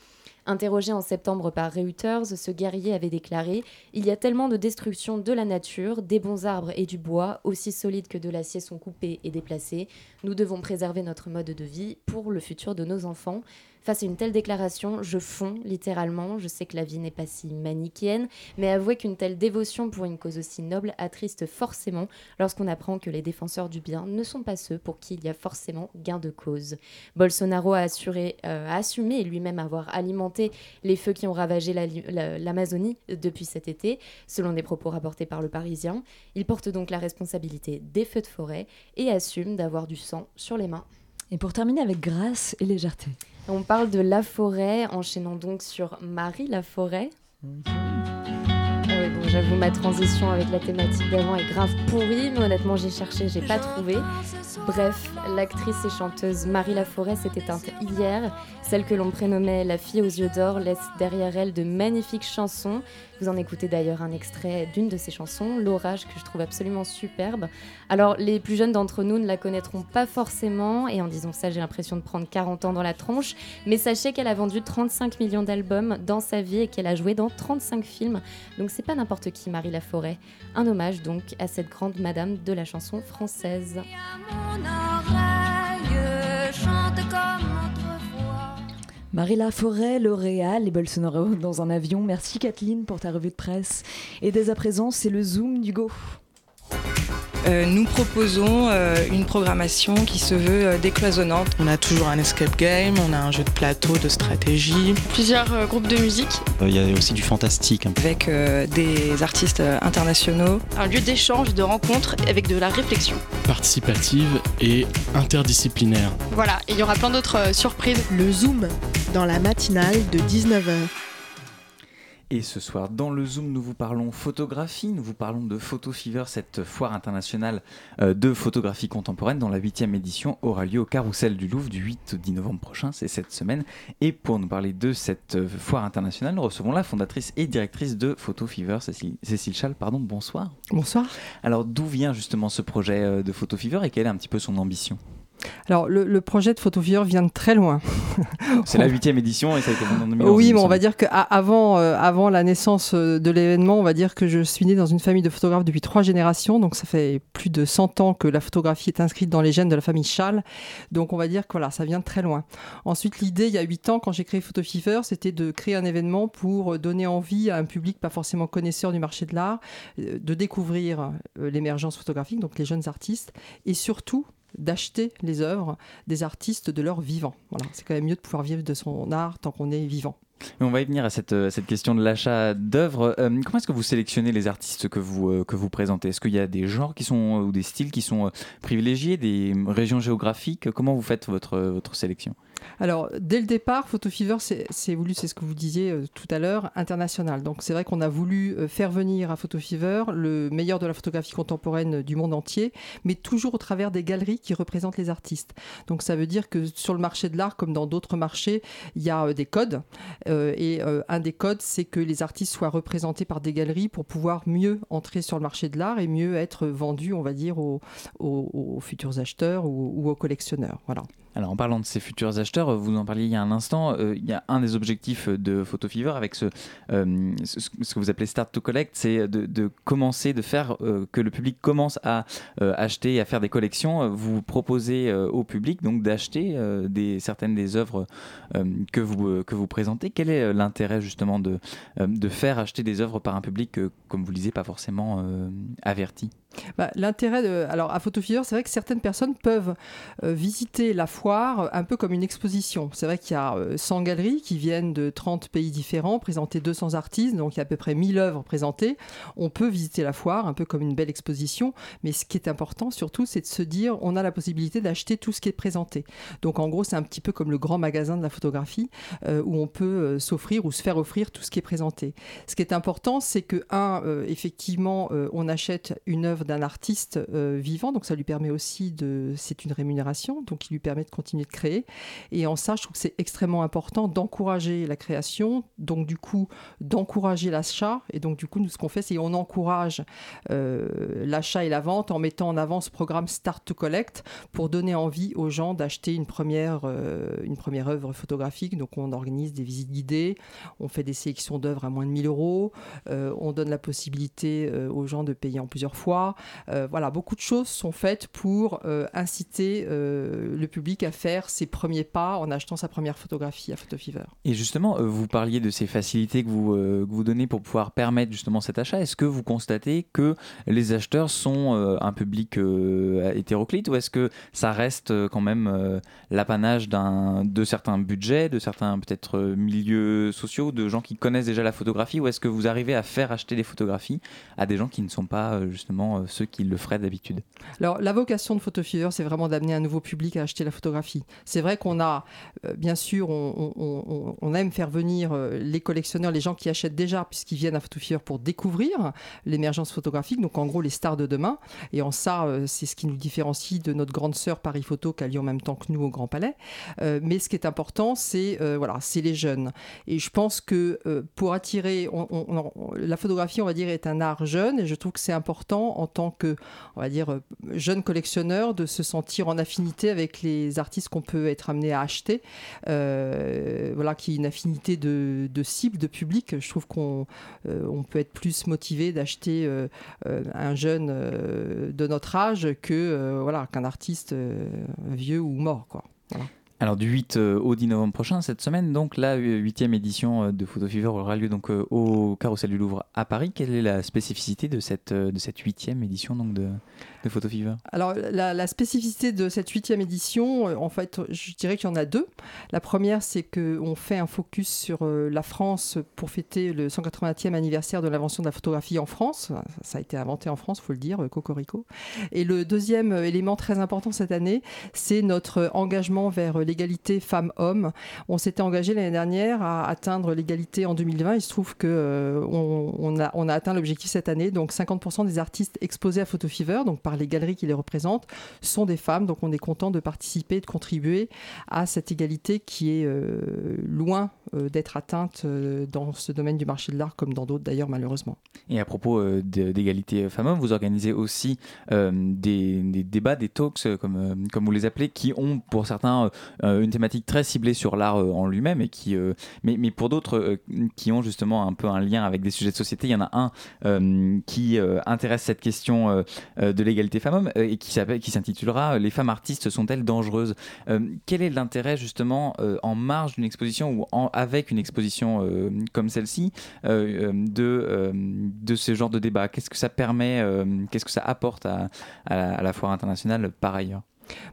Interrogé en septembre par Reuters, ce guerrier avait déclaré Il y a tellement de destruction de la nature, des bons arbres et du bois, aussi solides que de l'acier, sont coupés et déplacés. Nous devons préserver notre mode de vie pour le futur de nos enfants. Face à une telle déclaration, je fonds littéralement. Je sais que la vie n'est pas si manichéenne, mais avouez qu'une telle dévotion pour une cause aussi noble attriste forcément lorsqu'on apprend que les défenseurs du bien ne sont pas ceux pour qui il y a forcément gain de cause. Bolsonaro a, assuré, euh, assumé lui-même avoir alimenté les feux qui ont ravagé l'Amazonie depuis cet été, selon des propos rapportés par le Parisien. Il porte donc la responsabilité des feux de forêt et assume d'avoir du sang sur les mains. Et pour terminer avec grâce et légèreté. On parle de La Forêt, enchaînant donc sur Marie La Forêt. Ah j'avoue, ma transition avec la thématique d'avant est grave pourrie, mais honnêtement, j'ai cherché, j'ai pas trouvé. Bref, l'actrice et chanteuse Marie Laforêt s'est éteinte hier. Celle que l'on prénommait la fille aux yeux d'or laisse derrière elle de magnifiques chansons. Vous en écoutez d'ailleurs un extrait d'une de ses chansons, L'orage, que je trouve absolument superbe. Alors, les plus jeunes d'entre nous ne la connaîtront pas forcément, et en disant ça, j'ai l'impression de prendre 40 ans dans la tronche, mais sachez qu'elle a vendu 35 millions d'albums dans sa vie et qu'elle a joué dans 35 films. Donc, c'est pas n'importe qui, Marie Laforêt. Un hommage donc à cette grande madame de la chanson française. Marie Laforêt, L'Oréal et Bolsonaro dans un avion. Merci Kathleen pour ta revue de presse. Et dès à présent, c'est le Zoom du Go. Euh, nous proposons euh, une programmation qui se veut euh, décloisonnante. On a toujours un escape game, on a un jeu de plateau, de stratégie. Plusieurs groupes de musique. Il y a aussi du fantastique. Hein. Avec des artistes internationaux. Un lieu d'échange, de rencontre avec de la réflexion. Participative et interdisciplinaire. Voilà, et il y aura plein d'autres surprises. Le Zoom, dans la matinale de 19h. Et ce soir, dans le Zoom, nous vous parlons photographie, nous vous parlons de Photo Fever, cette foire internationale euh, de photographie contemporaine dont la huitième édition aura lieu au Carrousel du Louvre du 8 au 10 novembre prochain, c'est cette semaine. Et pour nous parler de cette euh, foire internationale, nous recevons la fondatrice et directrice de Photo Fever, Cécile, Cécile Chal, pardon, bonsoir. Bonsoir. Alors d'où vient justement ce projet euh, de Photo Fever et quelle est un petit peu son ambition? Alors, le, projet de Photofever vient de très loin. C'est la huitième édition et ça a été mon Oui, mais on va dire qu'avant euh, avant la naissance euh, de l'événement, on va dire que je suis né dans une famille de photographes depuis trois générations. Donc, ça fait plus de 100 ans que la photographie est inscrite dans les gènes de la famille Chal. Donc, on va dire que voilà, ça vient de très loin. Ensuite, l'idée, il y a huit ans, quand j'ai créé Photofever, c'était de créer un événement pour donner envie à un public pas forcément connaisseur du marché de l'art euh, de découvrir l'émergence photographique, donc les jeunes artistes, et surtout d'acheter les œuvres des artistes de leur vivant. Voilà, c'est quand même mieux de pouvoir vivre de son art tant qu'on est vivant. On va y venir à cette, euh, cette question de l'achat d'œuvres. Euh, comment est-ce que vous sélectionnez les artistes que vous, euh, que vous présentez? Est-ce qu'il y a des genres qui sont, ou des styles qui sont privilégiés, des régions géographiques? Comment vous faites votre, votre sélection? Alors, dès le départ, Photo Fever, c'est voulu, c'est ce que vous disiez euh, tout à l'heure, international. Donc, c'est vrai qu'on a voulu euh, faire venir à Photo Fever le meilleur de la photographie contemporaine du monde entier, mais toujours au travers des galeries qui représentent les artistes. Donc, ça veut dire que sur le marché de l'art, comme dans d'autres marchés, il y a euh, des codes. et un des codes, c'est que les artistes soient représentés par des galeries pour pouvoir mieux entrer sur le marché de l'art et mieux être vendus, on va dire, aux, futurs acheteurs ou, ou aux collectionneurs. Voilà. Alors en parlant de ces futurs acheteurs, vous en parliez il y a un instant, euh, il y a un des objectifs de Photo Fever avec ce, euh, que vous appelez Start to Collect, c'est de, commencer, de faire euh, que le public commence à acheter et à faire des collections. Vous proposez au public donc d'acheter certaines des œuvres que, vous, que vous présentez. Quel est l'intérêt justement de, de faire acheter des œuvres par un public, comme vous le disiez, pas forcément averti? Bah, L'intérêt de... Alors à Photo Fever, c'est vrai que certaines personnes peuvent visiter la foire un peu comme une exposition. C'est vrai qu'il y a 100 euh, galeries qui viennent de 30 pays différents, présenter 200 artistes, donc il y a à peu près 1000 œuvres présentées. On peut visiter la foire un peu comme une belle exposition, mais ce qui est important surtout, c'est de se dire on a la possibilité d'acheter tout ce qui est présenté. Donc en gros, c'est un petit peu comme le grand magasin de la photographie euh, où on peut euh, s'offrir ou se faire offrir tout ce qui est présenté. Ce qui est important, c'est que, un, effectivement, on achète une œuvre d'un artiste vivant, donc ça lui permet aussi de. C'est une rémunération, donc il lui permet de continuer de créer. Et en ça, je trouve que c'est extrêmement important d'encourager la création, donc du coup d'encourager l'achat. Et donc du coup, nous, ce qu'on fait, c'est on encourage euh, l'achat et la vente en mettant en avant ce programme Start to Collect pour donner envie aux gens d'acheter une première, euh, une première œuvre photographique. Donc on organise des visites guidées, on fait des sélections d'œuvres à moins de 1000 euros, euh, on donne la possibilité aux gens de payer en plusieurs fois. Voilà, beaucoup de choses sont faites pour inciter le public à faire ses premiers pas en achetant sa première photographie à Photofever. Et justement, euh, vous parliez de ces facilités que vous, euh, que vous donnez pour pouvoir permettre justement cet achat. Est-ce que vous constatez que les acheteurs sont euh, un public hétéroclite ou est-ce que ça reste quand même l'apanage de certains budgets, de certains peut-être milieux sociaux, de gens qui connaissent déjà la photographie ou est-ce que vous arrivez à faire acheter des photographies à des gens qui ne sont pas justement ceux qui le feraient d'habitude Alors la vocation de Photofever, c'est vraiment d'amener un nouveau public à acheter la photographie c'est vrai qu'on a, euh, bien sûr, on, aime faire venir euh, les collectionneurs, les gens qui achètent déjà, puisqu'ils viennent à Photofever pour découvrir l'émergence photographique, donc en gros les stars de demain. Et en ça, euh, c'est ce qui nous différencie de notre grande sœur Paris Photo qui a lieu en même temps que nous au Grand Palais. mais ce qui est important, c'est voilà, c'est les jeunes. Et je pense que pour attirer, la photographie, on va dire, est un art jeune, et je trouve que c'est important en tant que, on va dire, jeune collectionneur de se sentir en affinité avec les artistes qu'on peut être amené à acheter, euh, voilà, qui est une affinité de, cible, de public. Je trouve qu'on euh, peut être plus motivé d'acheter euh, un jeune de notre âge que voilà qu'un artiste vieux ou mort, quoi. Alors du 8 au 10 novembre prochain, cette semaine, donc la huitième édition de Photo Fever aura lieu donc au Carrousel du Louvre à Paris. Quelle est la spécificité de cette de cette huitième édition donc de de Photo Fever Alors, la, spécificité de cette huitième édition, euh, en fait, je dirais qu'il y en a deux. La première, c'est qu'on fait un focus sur euh, la France pour fêter le 180e anniversaire de l'invention de la photographie en France. Ça a été inventé en France, il faut le dire, euh, Cocorico. Et le deuxième élément très important cette année, c'est notre engagement vers l'égalité femmes-hommes. On s'était engagé l'année dernière à atteindre l'égalité en 2020. Il se trouve que a, a atteint l'objectif cette année. Donc 50% des artistes exposés à Photo Fever, donc par les galeries qui les représentent, sont des femmes. Donc on est content de participer, de contribuer à cette égalité qui est loin d'être atteinte dans ce domaine du marché de l'art comme dans d'autres d'ailleurs malheureusement. Et à propos d'égalité femmes-hommes, vous organisez aussi des, débats, des talks, comme, comme vous les appelez, qui ont pour certains une thématique très ciblée sur l'art en lui-même, et mais, mais pour d'autres qui ont justement un peu un lien avec des sujets de société. Il y en a un qui intéresse cette question de l'égalité femmes-hommes et qui s'intitulera Les femmes artistes sont-elles dangereuses? Quel est l'intérêt justement en marge d'une exposition ou en, avec une exposition comme celle-ci de, de ce genre de débat. Qu'est-ce que ça permet Qu'est-ce que ça apporte à la foire internationale par ailleurs?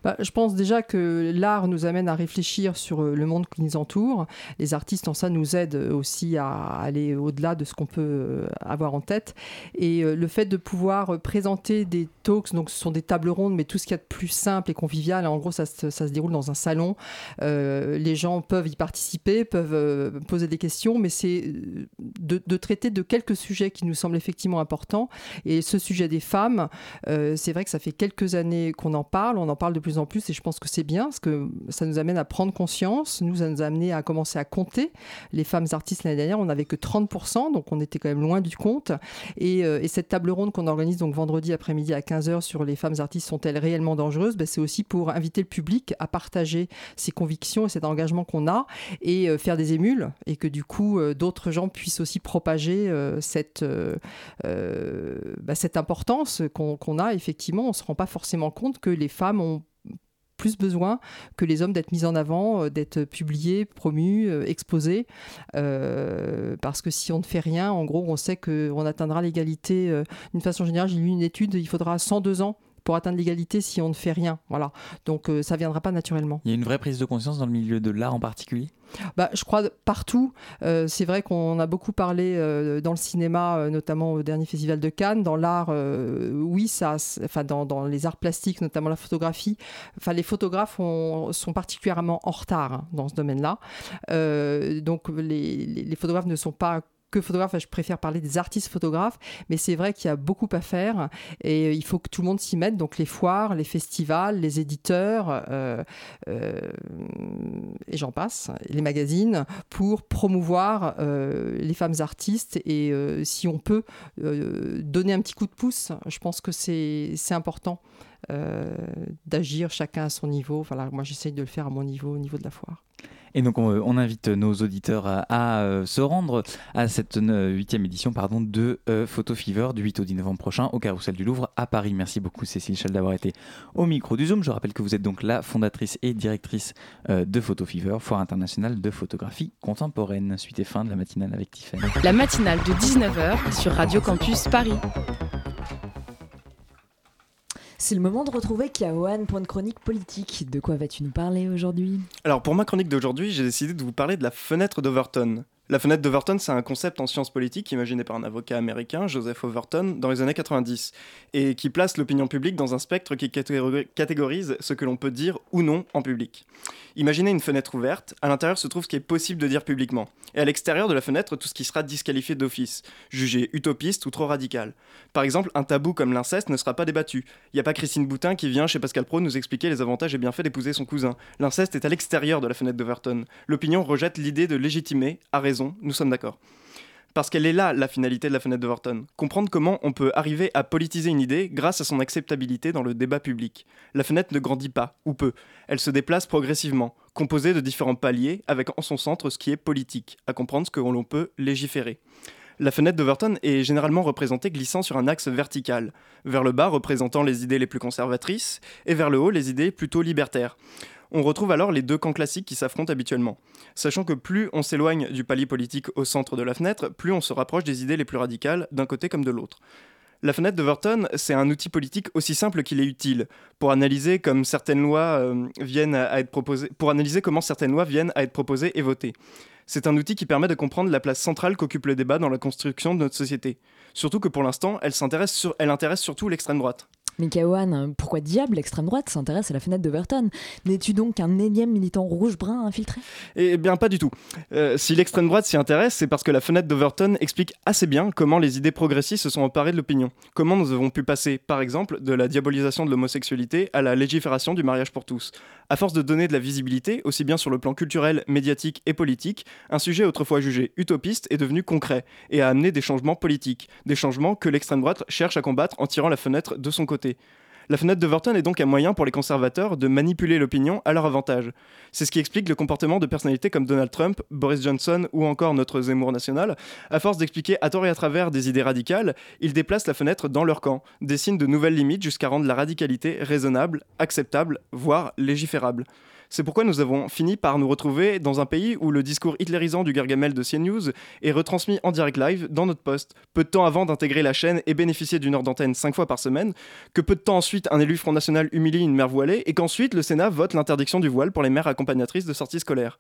Bah, je pense déjà que l'art nous amène à réfléchir sur euh, le monde qui nous entoure. Les artistes en ça nous aident aussi à aller au-delà de ce qu'on peut euh, avoir en tête. Et euh, le fait de pouvoir présenter des talks, donc ce sont des tables rondes, mais tout ce qu'il y a de plus simple et convivial, en gros ça se, déroule dans un salon. les gens peuvent y participer, peuvent poser des questions, mais c'est de, de, traiter de quelques sujets qui nous semblent effectivement importants. Et ce sujet des femmes, c'est vrai que ça fait quelques années qu'on en parle, on en parle de plus en plus et je pense que c'est bien parce que ça nous amène à prendre conscience. Nous, ça nous a amené à commencer à compter. Les femmes artistes l'année dernière, on n'avait que 30%, donc on était quand même loin du compte. Et, euh, et cette table ronde qu'on organise donc vendredi après-midi à 15h sur les femmes artistes sont-elles réellement dangereuses? Ben, C'est aussi pour inviter le public à partager ses convictions et cet engagement qu'on a et euh, faire des émules et que du coup euh, d'autres gens puissent aussi propager cette, bah, cette importance qu'on a. Effectivement, on ne se rend pas forcément compte que les femmes ont plus besoin que les hommes d'être mis en avant, euh, d'être publiés, promus, euh, exposés. Euh, parce que si on ne fait rien, en gros, on sait qu'on atteindra l'égalité d'une façon générale. J'ai lu une étude, il faudra 102 ans pour atteindre l'égalité si on ne fait rien. Voilà. Donc ça ne viendra pas naturellement. Il y a une vraie prise de conscience dans le milieu de l'art en particulier? Bah, je crois partout. Euh, c'est vrai qu'on a beaucoup parlé euh, dans le cinéma, euh, notamment au dernier festival de Cannes. Dans l'art, oui, ça, enfin dans, dans, les arts plastiques, notamment la photographie. Enfin, les photographes sont particulièrement en retard hein, dans ce domaine-là. donc, les, les, photographes ne sont pas que photographe, je préfère parler des artistes photographes, mais c'est vrai qu'il y a beaucoup à faire et euh, il faut que tout le monde s'y mette, donc les foires, les festivals, les éditeurs, euh, euh, et j'en passe, les magazines, pour promouvoir les femmes artistes et si on peut donner un petit coup de pouce, je pense que c'est important. D'agir chacun à son niveau. Voilà, moi j'essaye de le faire à mon niveau, au niveau de la foire. Et donc on, invite nos auditeurs à, euh, se rendre à cette huitième édition pardon, de euh, Photo Fever du 8 au 10 novembre prochain au Carrousel du Louvre à Paris. Merci beaucoup Cécile Chal d'avoir été au micro du Zoom. Je rappelle que vous êtes donc la fondatrice et directrice euh, de Photo Fever, foire internationale de photographie contemporaine. Suite et fin de la matinale avec Tiffany. La matinale de 19h sur Radio Campus Paris. C'est le moment de retrouver Kaohan pour une chronique politique. De quoi vas-tu nous parler aujourd'hui? Alors pour ma chronique d'aujourd'hui, j'ai décidé de vous parler de la fenêtre d'Overton. La fenêtre d'Overton, c'est un concept en sciences politiques imaginé par un avocat américain, Joseph Overton, dans les années 90, et qui place l'opinion publique dans un spectre qui catégorise ce que l'on peut dire ou non en public. Imaginez une fenêtre ouverte, à l'intérieur se trouve ce qui est possible de dire publiquement, et à l'extérieur de la fenêtre tout ce qui sera disqualifié d'office, jugé utopiste ou trop radical. Par exemple, un tabou comme l'inceste ne sera pas débattu. Il n'y a pas Christine Boutin qui vient chez Pascal Pro nous expliquer les avantages et bienfaits d'épouser son cousin. L'inceste est à l'extérieur de la fenêtre d'Overton. L'opinion rejette l'idée de légitimer, à raison, nous sommes d'accord. Parce qu'elle est là la finalité de la fenêtre d'Overton. Comprendre comment on peut arriver à politiser une idée grâce à son acceptabilité dans le débat public. La fenêtre ne grandit pas, ou peu. Elle se déplace progressivement, composée de différents paliers, avec en son centre ce qui est politique, à comprendre ce que l'on peut légiférer. La fenêtre d'Overton est généralement représentée glissant sur un axe vertical, vers le bas représentant les idées les plus conservatrices, et vers le haut les idées plutôt libertaires. On retrouve alors les deux camps classiques qui s'affrontent habituellement, sachant que plus on s'éloigne du palier politique au centre de la fenêtre, plus on se rapproche des idées les plus radicales d'un côté comme de l'autre. La fenêtre d'Overton, c'est un outil politique aussi simple qu'il est utile pour analyser, comme certaines lois, euh, viennent à être proposées, pour analyser comment certaines lois viennent à être proposées et votées. C'est un outil qui permet de comprendre la place centrale qu'occupe le débat dans la construction de notre société. Surtout que pour l'instant, elle intéresse surtout l'extrême droite. Mais Kawan, pourquoi diable l'extrême droite s'intéresse à la fenêtre d'Overton N'es-tu donc qu'un énième militant rouge-brun infiltré? Eh bien, pas du tout. Euh, si l'extrême droite s'y intéresse, c'est parce que la fenêtre d'Overton explique assez bien comment les idées progressistes se sont emparées de l'opinion. Comment nous avons pu passer, par exemple, de la diabolisation de l'homosexualité à la légifération du mariage pour tous? À force de donner de la visibilité, aussi bien sur le plan culturel, médiatique et politique, un sujet autrefois jugé utopiste est devenu concret et a amené des changements politiques, des changements que l'extrême droite cherche à combattre en tirant la fenêtre de son côté. La fenêtre d'Overton est donc un moyen pour les conservateurs de manipuler l'opinion à leur avantage. C'est ce qui explique le comportement de personnalités comme Donald Trump, Boris Johnson ou encore notre Zemmour national. À force d'expliquer à tort et à travers des idées radicales, ils déplacent la fenêtre dans leur camp, dessinent de nouvelles limites jusqu'à rendre la radicalité raisonnable, acceptable, voire légiférable. C'est pourquoi nous avons fini par nous retrouver dans un pays où le discours hitlérisant du Gargamel de CNews est retransmis en direct live dans notre poste, peu de temps avant d'intégrer la chaîne et bénéficier d'une heure d'antenne 5 fois par semaine, que peu de temps ensuite un élu Front National humilie une mère voilée et qu'ensuite le Sénat vote l'interdiction du voile pour les mères accompagnatrices de sorties scolaires.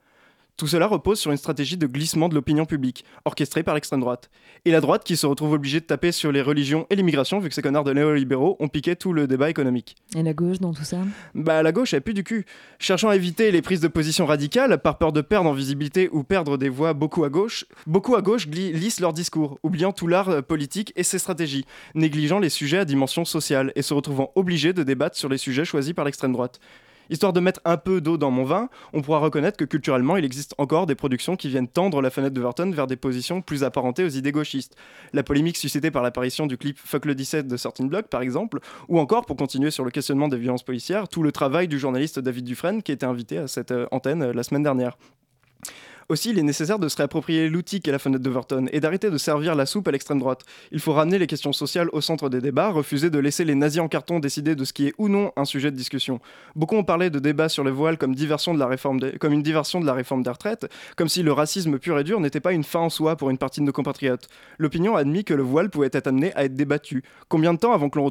Tout cela repose sur une stratégie de glissement de l'opinion publique, orchestrée par l'extrême droite. Et la droite qui se retrouve obligée de taper sur les religions et l'immigration, vu que ces connards de néolibéraux ont piqué tout le débat économique. Et la gauche dans tout ça? Bah la gauche, elle plus du cul. Cherchant à éviter les prises de position radicales, par peur de perdre en visibilité ou perdre des voix beaucoup à gauche, beaucoup à gauche lissent leur discours, oubliant tout l'art euh, politique et ses stratégies, négligeant les sujets à dimension sociale et se retrouvant obligés de débattre sur les sujets choisis par l'extrême droite. Histoire de mettre un peu d'eau dans mon vin, on pourra reconnaître que culturellement, il existe encore des productions qui viennent tendre la fenêtre de Verton vers des positions plus apparentées aux idées gauchistes. La polémique suscitée par l'apparition du clip Fuck le 17 de Certain Block, par exemple, ou encore, pour continuer sur le questionnement des violences policières, tout le travail du journaliste David Dufresne qui était invité à cette euh, antenne euh, la semaine dernière. Aussi, il est nécessaire de se réapproprier l'outil qu'est la fenêtre d'Overton et d'arrêter de servir la soupe à l'extrême droite. Il faut ramener les questions sociales au centre des débats, refuser de laisser les nazis en carton décider de ce qui est ou non un sujet de discussion. Beaucoup ont parlé de débat sur le voile comme, diversion de la réforme comme une diversion de la réforme des retraites, comme si le racisme pur et dur n'était pas une fin en soi pour une partie de nos compatriotes. L'opinion a admis que le voile pouvait être amené à être débattu. Combien de temps avant qu'on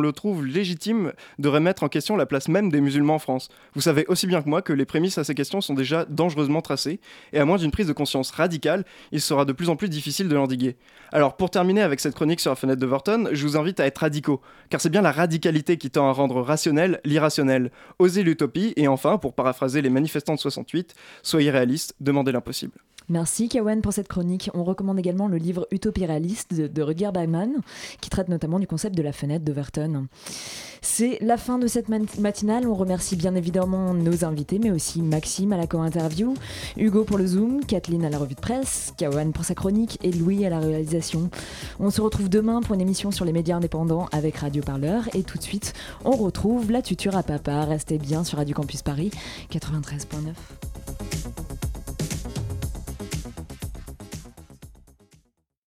le trouve légitime de remettre en question la place même des musulmans en France? Vous savez aussi bien que moi que les prémices à ces questions sont déjà dangereusement tracées et à moins d'une prise de conscience radicale, il sera de plus en plus difficile de l'endiguer. Alors pour terminer avec cette chronique sur la fenêtre de Vorton, je vous invite à être radicaux, car c'est bien la radicalité qui tend à rendre rationnel l'irrationnel. Osez l'utopie, et enfin, pour paraphraser les manifestants de 68, soyez réalistes, demandez l'impossible. Merci Kawan pour cette chronique. On recommande également le livre Utopie de, de Rutger Bregman, qui traite notamment du concept de la fenêtre d'Overton. C'est la fin de cette matinale. On remercie bien évidemment nos invités, mais aussi Maxime à la co-interview, Hugo pour le Zoom, Kathleen à la revue de presse, Kawan pour sa chronique et Louis à la réalisation. On se retrouve demain pour une émission sur les médias indépendants avec Radio Parleur. Et tout de suite, on retrouve la tuture à papa. Restez bien sur Radio Campus Paris 93.9.